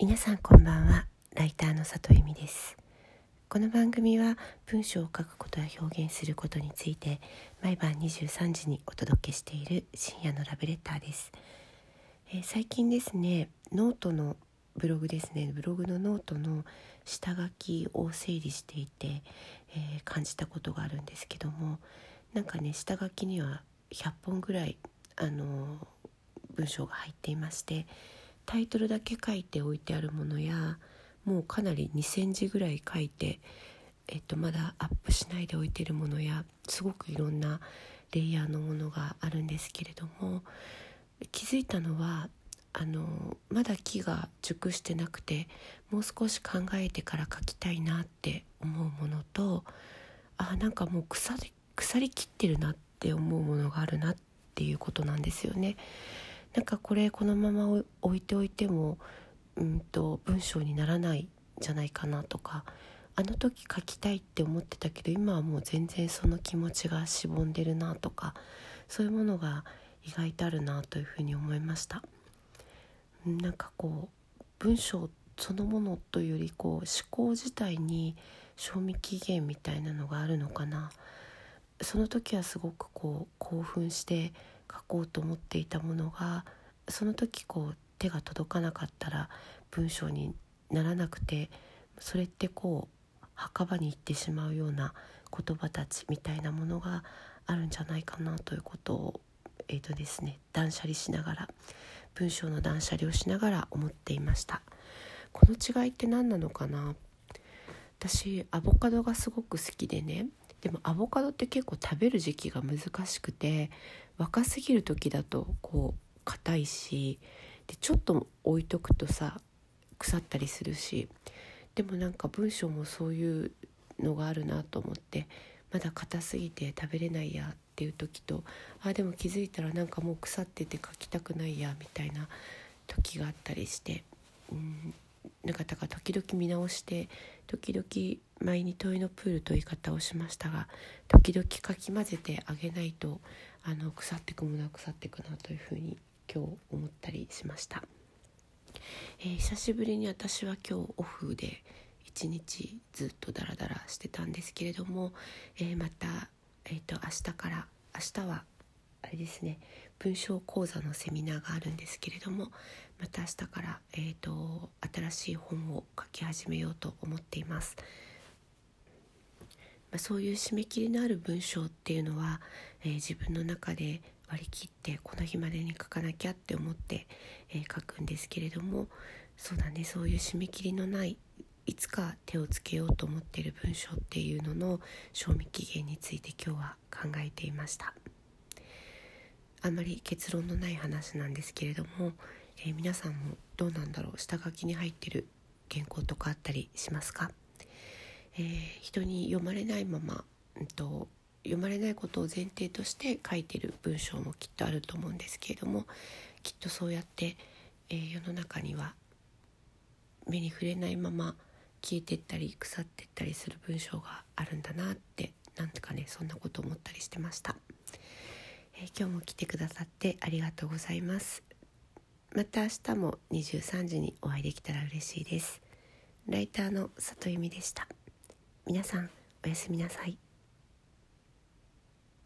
皆さんこんばんは。ライターの里由美です。この番組は文章を書くことや表現することについて毎晩23時にお届けしている深夜のラブレターです、えー、最近ですねノートのブログですね。ブログのノートの下書きを整理していて、えー、感じたことがあるんですけどもなんかね下書きには100本ぐらいあの文章が入っていましてタイトルだけ書いて置いてあるものやもうかなり2センチぐらい書いて、えっと、まだアップしないで置いてるものやすごくいろんなレイヤーのものがあるんですけれども気づいたのはあのまだ木が熟してなくてもう少し考えてから書きたいなって思うものとあなんかもう腐り腐りきってるなって思うものがあるなっていうことなんですよね。なんかこれこのまま置いておいても、うんと、文章にならないんじゃないかなとかあの時書きたいって思ってたけど今はもう全然その気持ちがしぼんでるなとかそういうものが意外とあるなというふうに思いました。なんかこう文章そのものというよりこう思考自体に賞味期限みたいなのがあるのかな。その時はすごくこう興奮して書こうと思っていたものがその時こう手が届かなかったら文章にならなくてそれってこう墓場に行ってしまうような言葉たちみたいなものがあるんじゃないかなということをえーとですね断捨離しながら文章の断捨離をしながら思っていました。この違いって何なのかな？私アボカドがすごく好きでねでもアボカドって結構食べる時期が難しくて若すぎる時だとこう硬いしでちょっと置いとくとさ腐ったりするしでもなんか文章もそういうのがあるなと思ってまだ硬すぎて食べれないやっていう時とあでも気づいたらなんかもう腐ってて書きたくないやみたいな時があったりしてうんなんかだから時々見直して時々前に問いのプールという言い方をしましたが時々かき混ぜてあげないとあの腐ってくものは腐ってくなというふうに今日思ったりしました、えー、久しぶりに私は今日オフで一日ずっとダラダラしてたんですけれども、えー、また、えーと、明日から明日はあれですね文章講座のセミナーがあるんですけれどもまた明日から、えーと新しい本を書き始めようと思っています。まあ、そういう締め切りのある文章っていうのは、えー、自分の中で割り切ってこの日までに書かなきゃって思って、えー、書くんですけれどもそうだねそういう締め切りのないいつか手をつけようと思っている文章っていうのの賞味期限について今日は考えていましたあまり結論のない話なんですけれども、えー、皆さんもどうなんだろう下書きに入ってる原稿とかあったりしますか？えー、人に読まれないまま、うんと、読まれないことを前提として書いてる文章もきっとあると思うんですけれどもきっとそうやって、えー、世の中には目に触れないまま消えてったり腐ってったりする文章があるんだなってなんとかねそんなこと思ったりしてました、えー、今日も来てくださってありがとうございます。また明日も23時にお会いできたら嬉しいです。ライターの里由美でした。皆さんおやすみなさい。